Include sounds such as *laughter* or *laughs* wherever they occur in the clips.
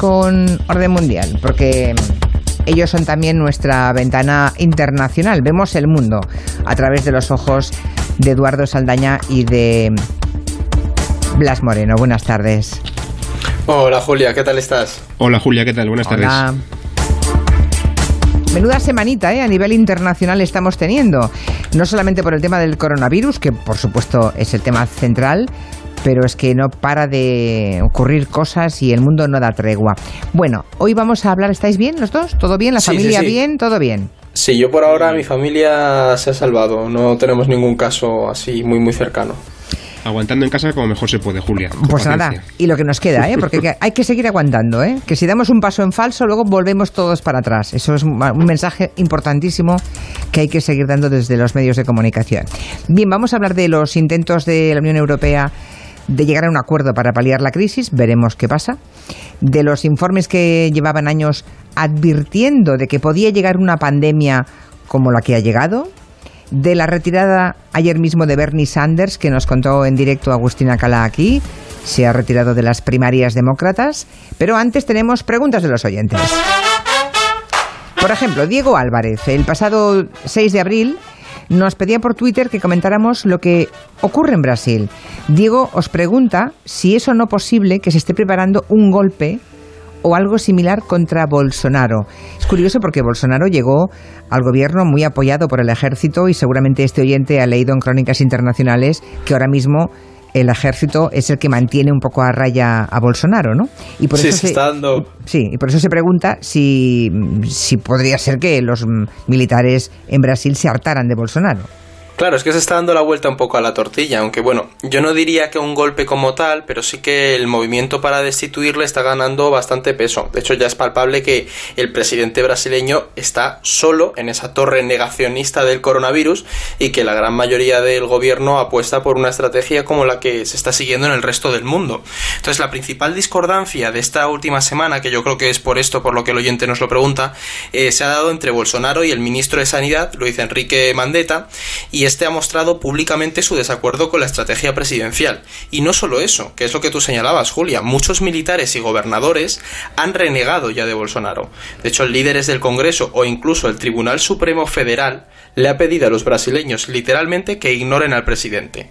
con Orden Mundial, porque ellos son también nuestra ventana internacional. Vemos el mundo a través de los ojos de Eduardo Saldaña y de Blas Moreno. Buenas tardes. Hola Julia, ¿qué tal estás? Hola Julia, ¿qué tal? Buenas Hola. tardes. Menuda semanita ¿eh? a nivel internacional estamos teniendo. No solamente por el tema del coronavirus, que por supuesto es el tema central, pero es que no para de ocurrir cosas y el mundo no da tregua. Bueno, hoy vamos a hablar, ¿estáis bien los dos? ¿Todo bien? ¿La Sí, familia sí, sí. bien? ¿Todo bien? Sí, yo por ahora mi familia se ha salvado, no tenemos ningún caso así muy muy cercano. Aguantando en casa como mejor se puede, Julia. Pues nada, y lo que nos queda, ¿eh? porque *laughs* que- hay que seguir aguantando, ¿eh? que si damos un paso en falso, luego volvemos todos para atrás. Eso es un mensaje importantísimo que hay que seguir dando desde los medios de comunicación. Bien, vamos a hablar de los intentos de la Unión Europea de llegar a un acuerdo para paliar la crisis, veremos qué pasa. De los informes que llevaban años advirtiendo de que podía llegar una pandemia como la que ha llegado, de la retirada ayer mismo de Bernie Sanders, que nos contó en directo Agustina Cala aquí. Se ha retirado de las primarias demócratas. Pero antes tenemos preguntas de los oyentes. Por ejemplo, Diego Álvarez, el pasado 6 de abril, nos pedía por Twitter que comentáramos lo que ocurre en Brasil. Diego os pregunta si es o no posible que se esté preparando un golpe o algo similar contra Bolsonaro. Es curioso porque Bolsonaro llegó al gobierno muy apoyado por el ejército y seguramente este oyente ha leído en crónicas internacionales que ahora mismo el ejército es el que mantiene un poco a raya a Bolsonaro, ¿no? Y por Sí, eso se está dando- Sí, y por eso se pregunta si, si podría ser que los militares en Brasil se hartaran de Bolsonaro. Claro, es que se está dando la vuelta un poco a la tortilla, aunque bueno, yo no diría que un golpe como tal, pero sí que el movimiento para destituirle está ganando bastante peso. De hecho, ya es palpable que el presidente brasileño está solo en esa torre negacionista del coronavirus y que la gran mayoría del gobierno apuesta por una estrategia como la que se está siguiendo en el resto del mundo. Entonces, la principal discordancia de esta última semana, que yo creo que es por esto por lo que el oyente nos lo pregunta, eh, se ha dado entre Bolsonaro y el ministro de Sanidad, Luis Enrique Mandetta, y este ha mostrado públicamente su desacuerdo con la estrategia presidencial. Y no solo eso, que es lo que tú señalabas, Julia, muchos militares y gobernadores han renegado ya de Bolsonaro. De hecho, líderes del Congreso o incluso el Tribunal Supremo Federal le ha pedido a los brasileños literalmente que ignoren al presidente.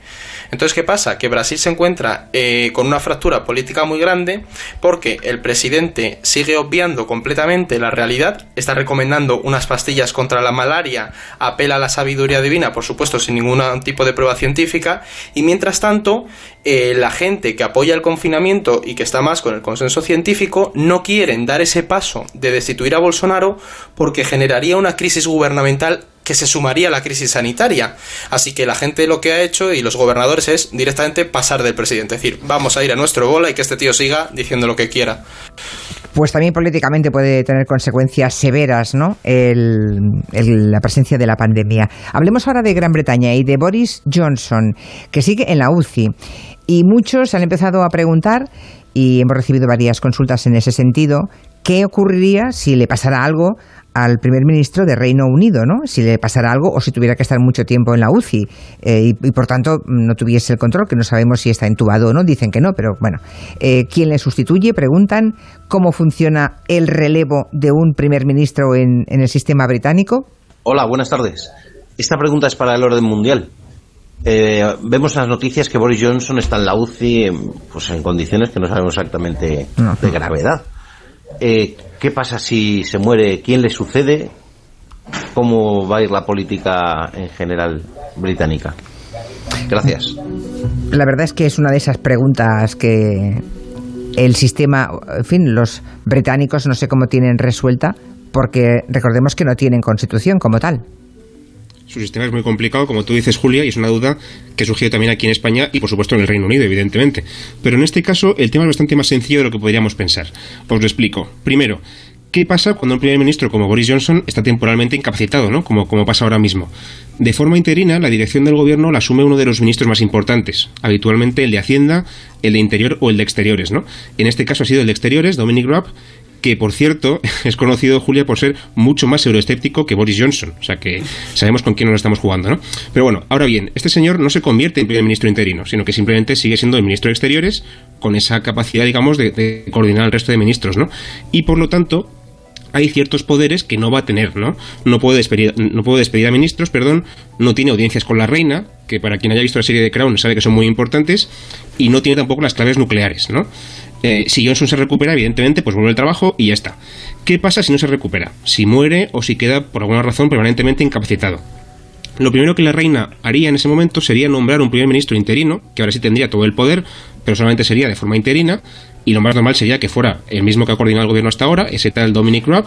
Entonces, ¿qué pasa? Que Brasil se encuentra eh, con una fractura política muy grande porque el presidente sigue obviando completamente la realidad, está recomendando unas pastillas contra la malaria, apela a la sabiduría divina, por supuesto, sin ningún tipo de prueba científica, y mientras tanto, eh, la gente que apoya el confinamiento y que está más con el consenso científico no quieren dar ese paso de destituir a Bolsonaro porque generaría una crisis gubernamental que se sumaría a la crisis sanitaria. Así que la gente lo que ha hecho y los gobernadores es directamente pasar del presidente. Es decir, vamos a ir a nuestro bola y que este tío siga diciendo lo que quiera. Pues también políticamente puede tener consecuencias severas, ¿no? El- la presencia de la pandemia. Hablemos ahora de Gran Bretaña y de Boris Johnson, que sigue en la UCI. Y muchos han empezado a preguntar, y hemos recibido varias consultas en ese sentido, qué ocurriría si le pasara algo al primer ministro de Reino Unido, ¿no? Si le pasara algo o si tuviera que estar mucho tiempo en la UCI eh, y, y, por tanto no tuviese el control, que no sabemos si está entubado o no, dicen que no, pero bueno. Eh, ¿Quién le sustituye? Preguntan cómo funciona el relevo de un primer ministro en, en el sistema británico. Hola, buenas tardes. Esta pregunta es para el orden mundial. Eh, vemos en las noticias que Boris Johnson está en la UCI pues en condiciones que no sabemos exactamente de gravedad. Eh, ¿Qué pasa si se muere? ¿Quién le sucede? ¿Cómo va a ir la política en general británica? Gracias. La verdad es que es una de esas preguntas que el sistema, en fin, los británicos no sé cómo tienen resuelta, porque recordemos que no tienen constitución como tal. Su sistema es muy complicado, como tú dices, Julia, y es una duda que surgió también aquí en España y, por supuesto, en el Reino Unido, evidentemente. Pero en este caso, el tema es bastante más sencillo de lo que podríamos pensar. Os lo explico. Primero, ¿qué pasa cuando un primer ministro como Boris Johnson está temporalmente incapacitado, ¿no? Como, como pasa ahora mismo? De forma interina, la dirección del gobierno la asume uno de los ministros más importantes, habitualmente el de Hacienda, el de Interior o el de Exteriores, ¿no? En este caso ha sido el de Exteriores, Dominic Raab, que por cierto *laughs* es conocido, Julia, por ser mucho más euroescéptico que Boris Johnson. O sea que sabemos con quién nos estamos jugando, ¿no? Pero bueno, ahora bien, este señor no se convierte en primer ministro interino, sino que simplemente sigue siendo el ministro de Exteriores con esa capacidad, digamos, de, de coordinar al resto de ministros, ¿no? Y por lo tanto, hay ciertos poderes que no va a tener, ¿no? No puede despedir, no puede despedir a ministros, perdón, no tiene audiencias con la reina, que para quien haya visto la serie de Crown sabe que son muy importantes, y no tiene tampoco las claves nucleares, ¿no? Eh, si Johnson se recupera, evidentemente, pues vuelve al trabajo y ya está. ¿Qué pasa si no se recupera? Si muere o si queda por alguna razón permanentemente incapacitado. Lo primero que la reina haría en ese momento sería nombrar un primer ministro interino, que ahora sí tendría todo el poder, pero solamente sería de forma interina, y lo más normal sería que fuera el mismo que ha coordinado el gobierno hasta ahora, ese tal Dominic Raab,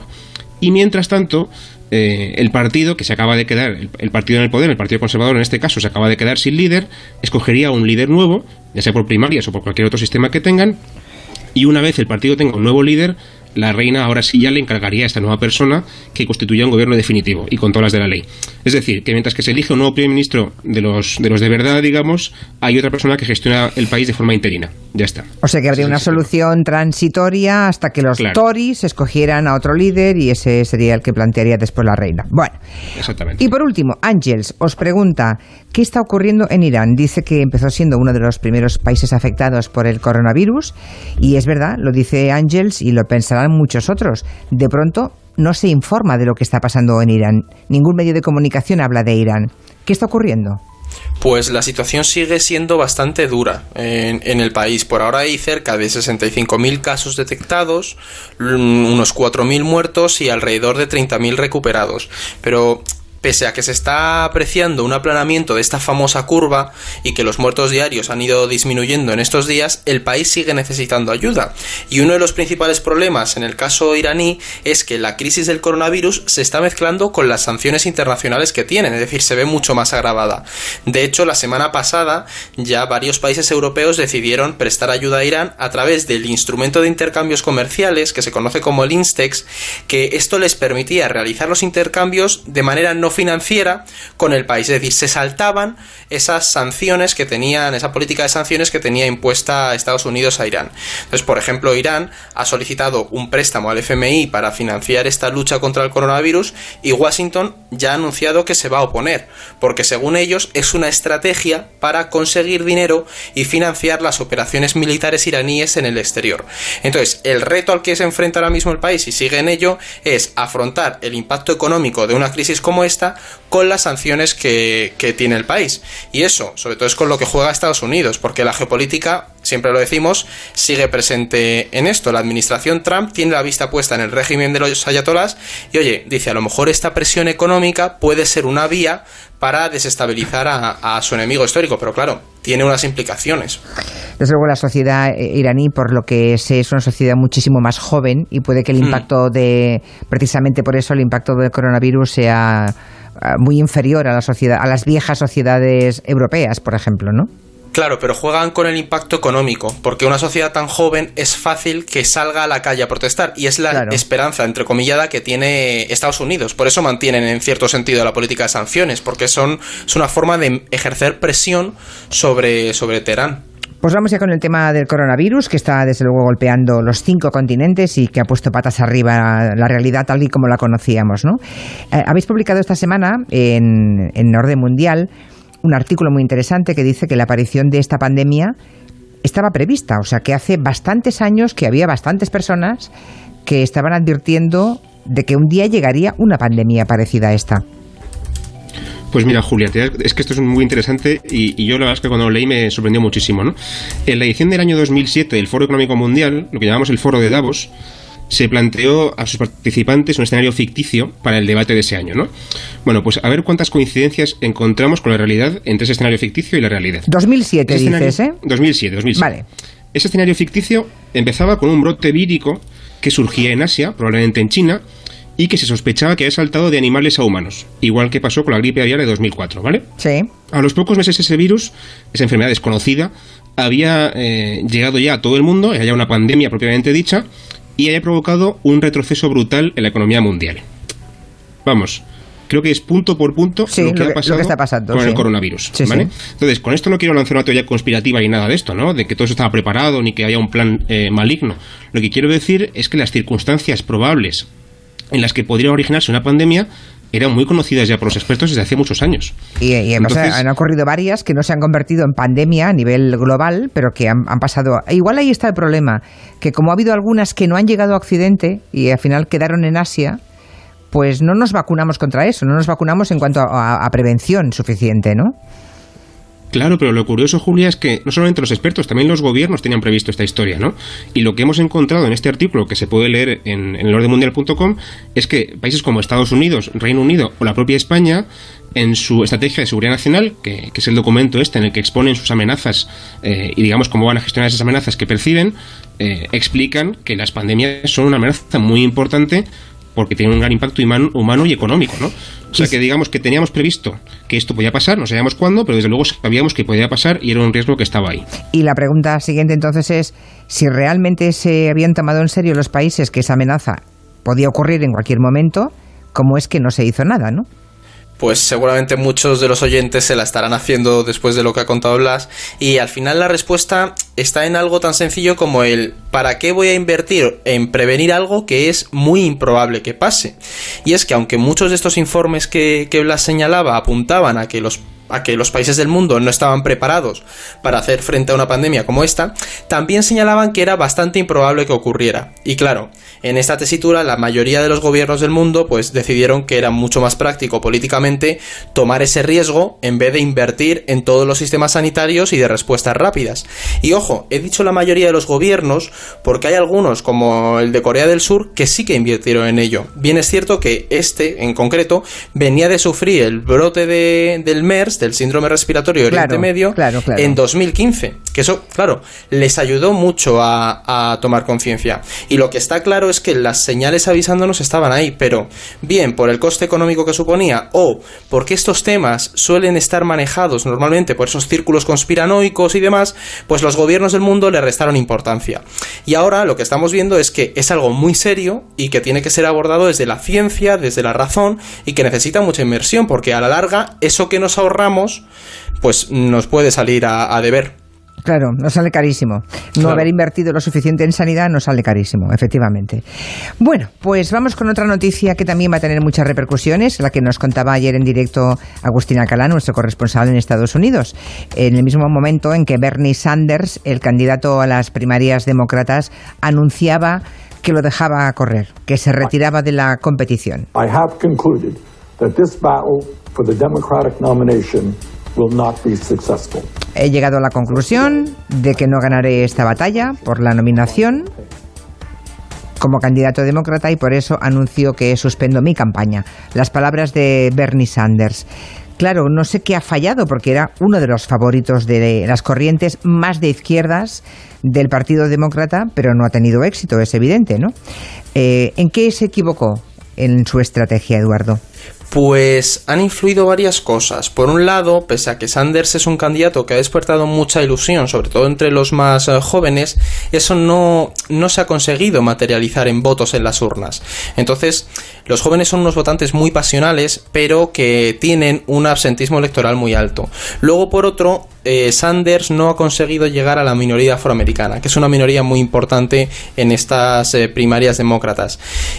y mientras tanto, eh, el partido que se acaba de quedar, el, partido en el poder, el Partido Conservador en este caso, se acaba de quedar sin líder, escogería un líder nuevo, ya sea por primarias o por cualquier otro sistema que tengan, y una vez el partido tenga un nuevo líder, la reina ahora sí ya le encargaría a esta nueva persona que constituya un gobierno definitivo y con todas las de la ley. Es decir, que mientras que se elige un nuevo primer ministro de los de, los de verdad, digamos, hay otra persona que gestiona el país de forma interina. Ya está. O sea que habría una solución transitoria hasta que los Tories escogieran a otro líder y ese sería el que plantearía después la reina. Bueno. Exactamente. Y por último, Ángels os pregunta, ¿qué está ocurriendo en Irán? Dice que empezó siendo uno de los primeros países afectados por el coronavirus y es verdad, lo dice Ángels y lo pensarán muchos otros. De pronto no se informa de lo que está pasando en Irán. Ningún medio de comunicación habla de Irán. ¿Qué está ocurriendo? Pues la situación sigue siendo bastante dura en, en el país. Por ahora hay cerca de 65.000 casos detectados, unos 4.000 muertos y alrededor de 30.000 recuperados. Pero pese a que se está apreciando un aplanamiento de esta famosa curva y que los muertos diarios han ido disminuyendo en estos días, el país sigue necesitando ayuda. Y uno de los principales problemas en el caso iraní es que la crisis del coronavirus se está mezclando con las sanciones internacionales que tienen, es decir, se ve mucho más agravada. De hecho, la semana pasada ya varios países europeos decidieron prestar ayuda a Irán a través del instrumento de intercambios comerciales que se conoce como el INSTEX, que esto les permitía realizar los intercambios de manera no financiera con el país. Es decir, se saltaban esas sanciones que tenían, esa política de sanciones que tenía impuesta Estados Unidos a Irán. Entonces, por ejemplo, Irán ha solicitado un préstamo al FMI para financiar esta lucha contra el coronavirus y Washington ya ha anunciado que se va a oponer, porque según ellos es una estrategia para conseguir dinero y financiar las operaciones militares iraníes en el exterior. Entonces, el reto al que se enfrenta ahora mismo el país y sigue en ello es afrontar el impacto económico de una crisis como esta con las sanciones que, tiene el país. Y eso, sobre todo, es con lo que juega Estados Unidos, porque la geopolítica siempre lo decimos, sigue presente en esto. La administración Trump tiene la vista puesta en el régimen de los ayatolás y oye, dice, a lo mejor esta presión económica puede ser una vía para desestabilizar a, su enemigo histórico, pero claro, tiene unas implicaciones. Desde luego la sociedad eh, iraní, por lo que sé, es una sociedad muchísimo más joven y puede que el mm. impacto de, precisamente por eso, el impacto del coronavirus sea eh, muy inferior a la sociedad, a las viejas sociedades europeas, por ejemplo, ¿no? Claro, pero juegan con el impacto económico, porque una sociedad tan joven es fácil que salga a la calle a protestar, y es la esperanza, entre comillada, que tiene Estados Unidos. Por eso mantienen en cierto sentido la política de sanciones, porque son, es una forma de ejercer presión sobre, sobre Teherán. Pues vamos ya con el tema del coronavirus, que está desde luego golpeando los cinco continentes y que ha puesto patas arriba la realidad tal y como la conocíamos. ¿no? Eh, habéis publicado esta semana en, en Orden Mundial un artículo muy interesante que dice que la aparición de esta pandemia estaba prevista, o sea que hace bastantes años que había bastantes personas que estaban advirtiendo de que un día llegaría una pandemia parecida a esta. Pues mira, Julia, es que esto es muy interesante y, yo la verdad es que cuando lo leí me sorprendió muchísimo. ¿no? En la edición del año 2007 del Foro Económico Mundial, lo que llamamos el Foro de Davos, se planteó a sus participantes un escenario ficticio para el debate de ese año, ¿no? Bueno, pues a ver cuántas coincidencias encontramos con la realidad entre ese escenario ficticio y la realidad. 2007 dices, ¿eh? 2007, 2007. Vale. Ese escenario ficticio empezaba con un brote vírico que surgía en Asia, probablemente en China, y que se sospechaba que había saltado de animales a humanos, igual que pasó con la gripe aviar de 2004, ¿vale? Sí. A los pocos meses ese virus, esa enfermedad desconocida, había eh, llegado ya a todo el mundo, era ya una pandemia propiamente dicha, y haya provocado un retroceso brutal en la economía mundial. Vamos, creo que es punto por punto lo, que, ha pasado está pasando, con el coronavirus. Entonces, con esto no quiero lanzar una teoría conspirativa ni nada de esto, ¿no? De que todo eso estaba preparado ni que haya un plan eh, maligno. Lo que quiero decir es que las circunstancias probables en las que podría originarse una pandemia eran muy conocidas ya por los expertos desde hace muchos años. Y, además han ocurrido varias que no se han convertido en pandemia a nivel global, pero que han, pasado. Igual ahí está el problema, que como ha habido algunas que no han llegado a Occidente y al final quedaron en Asia, pues no nos vacunamos contra eso, no nos vacunamos en cuanto a prevención suficiente, ¿no? Claro, pero lo curioso, Julia, es que no solamente los expertos, también los gobiernos tenían previsto esta historia, ¿no? Y lo que hemos encontrado en este artículo, que se puede leer en, en es que países como Estados Unidos, Reino Unido o la propia España, en su estrategia de seguridad nacional, que, es el documento este en el que exponen sus amenazas eh, y digamos cómo van a gestionar esas amenazas que perciben, eh, explican que las pandemias son una amenaza muy importante porque tiene un gran impacto humano y económico, ¿no? O sea que digamos que teníamos previsto que esto podía pasar, no sabíamos cuándo, pero desde luego sabíamos que podía pasar y era un riesgo que estaba ahí. Y la pregunta siguiente entonces es si realmente se habían tomado en serio los países que esa amenaza podía ocurrir en cualquier momento, ¿cómo es que no se hizo nada, no? Pues seguramente muchos de los oyentes se la estarán haciendo después de lo que ha contado Blas. Y al final la respuesta está en algo tan sencillo como el ¿para qué voy a invertir en prevenir algo que es muy improbable que pase? Y es que aunque muchos de estos informes que, que Blas señalaba apuntaban a que los a que los países del mundo no estaban preparados para hacer frente a una pandemia como esta, también señalaban que era bastante improbable que ocurriera. Y claro, en esta tesitura la mayoría de los gobiernos del mundo pues decidieron que era mucho más práctico políticamente tomar ese riesgo en vez de invertir en todos los sistemas sanitarios y de respuestas rápidas. Y ojo, he dicho la mayoría de los gobiernos porque hay algunos como el de Corea del Sur que sí que invirtieron en ello. Bien es cierto que este en concreto venía de sufrir el brote de, del MERS, del síndrome respiratorio Oriente Medio, en 2015. Que eso, claro, les ayudó mucho a, a tomar conciencia. Y lo que está claro es que las señales avisándonos estaban ahí, pero bien por el coste económico que suponía o porque estos temas suelen estar manejados normalmente por esos círculos conspiranoicos y demás, pues los gobiernos del mundo le restaron importancia. Y ahora lo que estamos viendo es que es algo muy serio y que tiene que ser abordado desde la ciencia, desde la razón y que necesita mucha inversión, porque a la larga eso que nos ahorramos, pues nos puede salir a, a deber. Claro, nos sale carísimo. No haber invertido lo suficiente en sanidad nos sale carísimo, efectivamente. Bueno, pues vamos con otra noticia que también va a tener muchas repercusiones, la que nos contaba ayer en directo Agustín Alcalá, nuestro corresponsal en Estados Unidos. En el mismo momento en que Bernie Sanders, el candidato a las primarias demócratas, anunciaba que lo dejaba correr, que se retiraba de la competición. I have concluded that this battle for the Democratic nomination He llegado a la conclusión de que no ganaré esta batalla por la nominación como candidato demócrata y por eso anuncio que suspendo mi campaña. Las palabras de Bernie Sanders. Claro, no sé qué ha fallado porque era uno de los favoritos de las corrientes más de izquierdas del Partido Demócrata, pero no ha tenido éxito, es evidente, ¿no? Eh, ¿En qué se equivocó en su estrategia, Eduardo? Pues han influido varias cosas. Por un lado, pese a que Sanders es un candidato que ha despertado mucha ilusión, sobre todo entre los más eh, jóvenes, eso no, no se ha conseguido materializar en votos en las urnas. Entonces, los jóvenes son unos votantes muy pasionales, pero que tienen un absentismo electoral muy alto. Luego, por otro, eh, Sanders no ha conseguido llegar a la minoría afroamericana, que es una minoría muy importante en estas eh, primarias demócratas.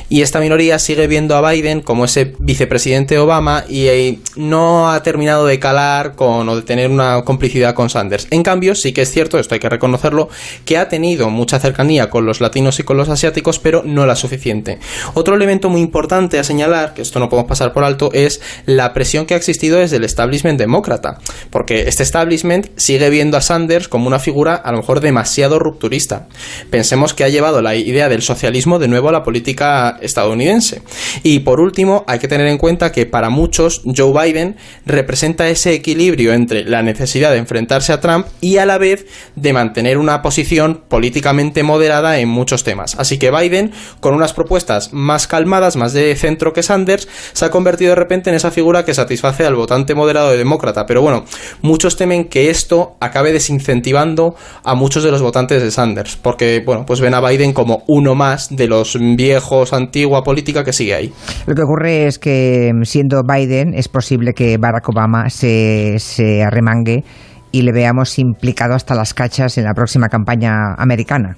Y esta minoría sigue viendo a Biden como ese vicepresidente Obama y eh, no ha terminado de calar con o de tener una complicidad con Sanders. En cambio, sí que es cierto, esto hay que reconocerlo, que ha tenido mucha cercanía con los latinos y con los asiáticos, pero no la suficiente. Otro elemento muy importante a señalar, que esto no podemos pasar por alto, es la presión que ha existido desde el establishment demócrata, porque este establishment sigue viendo a Sanders como una figura a lo mejor demasiado rupturista. Pensemos que ha llevado la idea del socialismo de nuevo a la política estadounidense. Y por último, hay que tener en cuenta que para muchos Joe Biden representa ese equilibrio entre la necesidad de enfrentarse a Trump y a la vez de mantener una posición políticamente moderada en muchos temas. Así que Biden, con unas propuestas más calmadas, más de centro que Sanders, se ha convertido de repente en esa figura que satisface al votante moderado de demócrata. Pero bueno, muchos temen que que esto acabe desincentivando a muchos de los votantes de Sanders, porque bueno, pues ven a Biden como uno más de los viejos antigua política que sigue ahí. Lo que ocurre es que siendo Biden es posible que Barack Obama se, se arremangue y le veamos implicado hasta las cachas en la próxima campaña americana.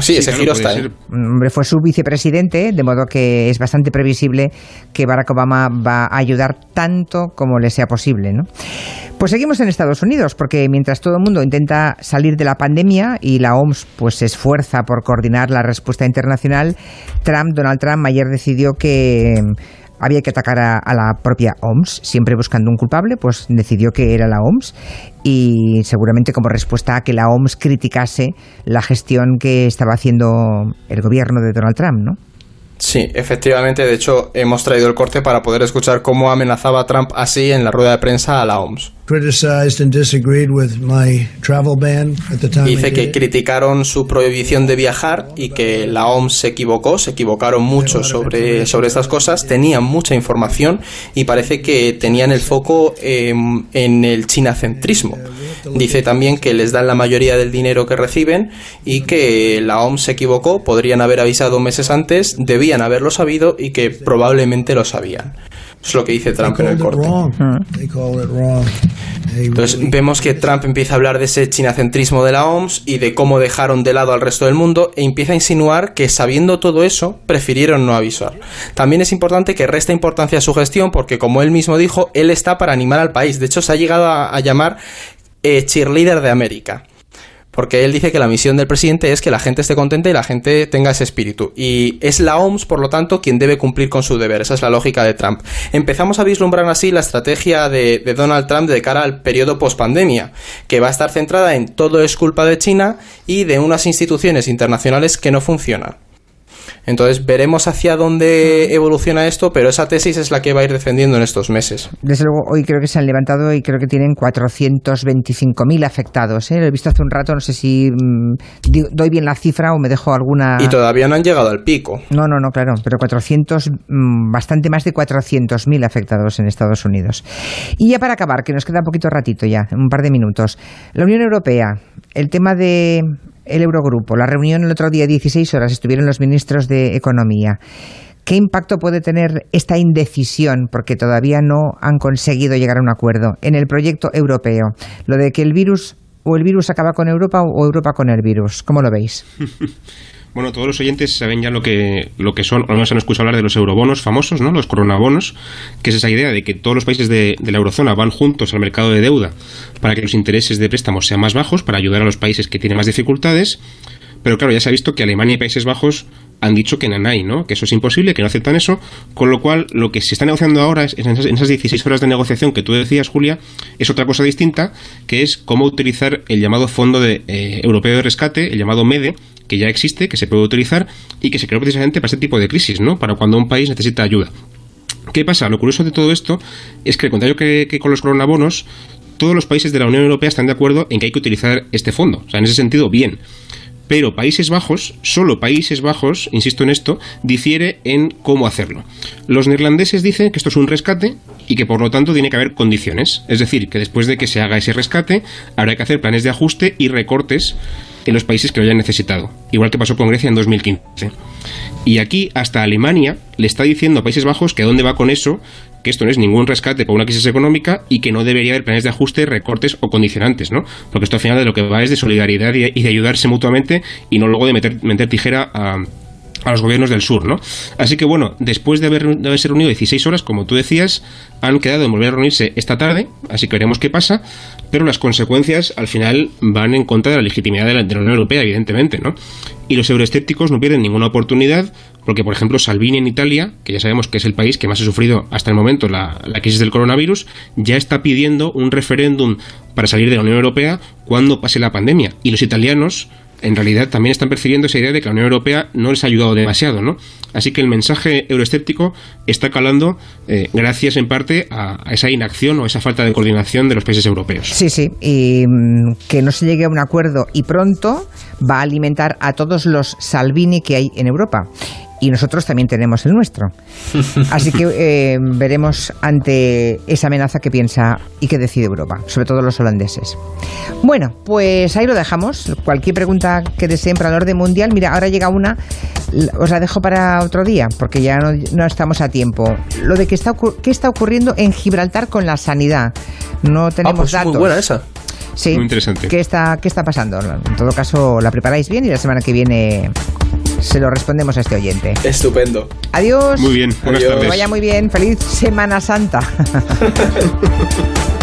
Sí, ese giro está ahí. Hombre, fue su vicepresidente, de modo que es bastante previsible que Barack Obama va a ayudar tanto como le sea posible, ¿no? Pues seguimos en Estados Unidos, porque mientras todo el mundo intenta salir de la pandemia y la OMS pues se esfuerza por coordinar la respuesta internacional, Trump, Donald Trump, ayer decidió que había que atacar a, la propia OMS, siempre buscando un culpable, pues decidió que era la OMS y seguramente como respuesta a que la OMS criticase la gestión que estaba haciendo el gobierno de Donald Trump, ¿no? Sí, efectivamente, de hecho hemos traído el corte para poder escuchar cómo amenazaba Trump así en la rueda de prensa a la OMS. Dice que criticaron su prohibición de viajar y que la OMS se equivocó, se equivocaron mucho sobre, sobre estas cosas, tenían mucha información y parece que tenían el foco en el chinacentrismo. Dice también que les dan la mayoría del dinero que reciben y que la OMS se equivocó, podrían haber avisado meses antes, debían haberlo sabido y que probablemente lo sabían. Es lo que dice Trump en el corte. Entonces vemos que Trump empieza a hablar de ese chinacentrismo de la OMS y de cómo dejaron de lado al resto del mundo e empieza a insinuar que sabiendo todo eso prefirieron no avisar. También es importante que resta importancia a su gestión porque como él mismo dijo, él está para animar al país. De hecho se ha llegado a, llamar eh, cheerleader de América porque él dice que la misión del presidente es que la gente esté contenta y la gente tenga ese espíritu. Y es la OMS, por lo tanto, quien debe cumplir con su deber. Esa es la lógica de Trump. Empezamos a vislumbrar así la estrategia de, Donald Trump de cara al periodo post-pandemia, que va a estar centrada en todo es culpa de China y de unas instituciones internacionales que no funcionan. Entonces veremos hacia dónde evoluciona esto, pero esa tesis es la que va a ir defendiendo en estos meses. Desde luego, hoy creo que se han levantado y creo que tienen 425.000 afectados. ¿eh? Lo he visto hace un rato, no sé si mm, doy bien la cifra o me dejo alguna. Y todavía no han llegado al pico. No, no, no, claro, pero 400, mm, bastante más de 400.000 afectados en Estados Unidos. Y ya para acabar, que nos queda un poquito ratito ya, un par de minutos. La Unión Europea, el tema de el Eurogrupo. La reunión el otro día, 16 horas, estuvieron los ministros de Economía. ¿Qué impacto puede tener esta indecisión, porque todavía no han conseguido llegar a un acuerdo, en el proyecto europeo? Lo de que el virus o el virus acaba con Europa o Europa con el virus. ¿Cómo lo veis? *laughs* Bueno, todos los oyentes saben ya lo que, lo que son, o no se han escuchado hablar de los eurobonos famosos, ¿no? Los coronabonos, que es esa idea de que todos los países de, de, la eurozona van juntos al mercado de deuda para que los intereses de préstamos sean más bajos, para ayudar a los países que tienen más dificultades. Pero claro, ya se ha visto que Alemania y Países Bajos han dicho que nanay, ¿no? Que eso es imposible, que no aceptan eso, con lo cual lo que se está negociando ahora en esas, en esas 16 horas de negociación que tú decías, Julia, es otra cosa distinta, que es cómo utilizar el llamado Fondo de, eh, Europeo de Rescate, el llamado MEDE, que ya existe, que se puede utilizar y que se creó precisamente para este tipo de crisis, ¿no? Para cuando un país necesita ayuda. ¿Qué pasa? Lo curioso de todo esto es que, al contrario que, que con los coronabonos, todos los países de la Unión Europea están de acuerdo en que hay que utilizar este fondo. O sea, en ese sentido, bien pero Países Bajos, solo Países Bajos, insisto en esto, difiere en cómo hacerlo. Los neerlandeses dicen que esto es un rescate y que por lo tanto tiene que haber condiciones, es decir, que después de que se haga ese rescate habrá que hacer planes de ajuste y recortes en los países que lo hayan necesitado, igual que pasó con Grecia en 2015. Y aquí hasta Alemania le está diciendo a Países Bajos que a dónde va con eso, que esto no es ningún rescate por una crisis económica y que no debería haber planes de ajuste, recortes o condicionantes, ¿no? Porque esto al final de lo que va es de solidaridad y de ayudarse mutuamente y no luego de meter, meter tijera a a los gobiernos del sur, ¿no? Así que bueno, después de, haber, de haberse reunido 16 horas, como tú decías, han quedado en volver a reunirse esta tarde, así que veremos qué pasa, pero las consecuencias al final van en contra de la legitimidad de la, Unión Europea, evidentemente, ¿no? Y los euroescépticos no pierden ninguna oportunidad, porque por ejemplo Salvini en Italia, que ya sabemos que es el país que más ha sufrido hasta el momento la, la crisis del coronavirus, ya está pidiendo un referéndum para salir de la Unión Europea cuando pase la pandemia. Y los italianos en realidad también están percibiendo esa idea de que la Unión Europea no les ha ayudado demasiado, ¿no? Así que el mensaje euroescéptico está calando eh, gracias en parte a, esa inacción o esa falta de coordinación de los países europeos. Sí, sí, y mm, que no se llegue a un acuerdo y pronto va a alimentar a todos los Salvini que hay en Europa y nosotros también tenemos el nuestro. *laughs* Así que eh, veremos ante esa amenaza que piensa y que decide Europa, sobre todo los holandeses. Bueno, pues ahí lo dejamos. Cualquier pregunta que deseen para el orden mundial, mira, ahora llega una, os la dejo para otro día, porque ya no, estamos a tiempo. Lo de que está, qué está ocurriendo en Gibraltar con la sanidad. No ah, tenemos pues datos. Muy buena esa. Sí. Muy interesante. ¿Qué está, ¿Qué está pasando? En todo caso, la preparáis bien y la semana que viene se lo respondemos a este oyente. Estupendo. Adiós. Muy bien. Buenas tardes. Que vaya muy bien. Feliz Semana Santa. *laughs*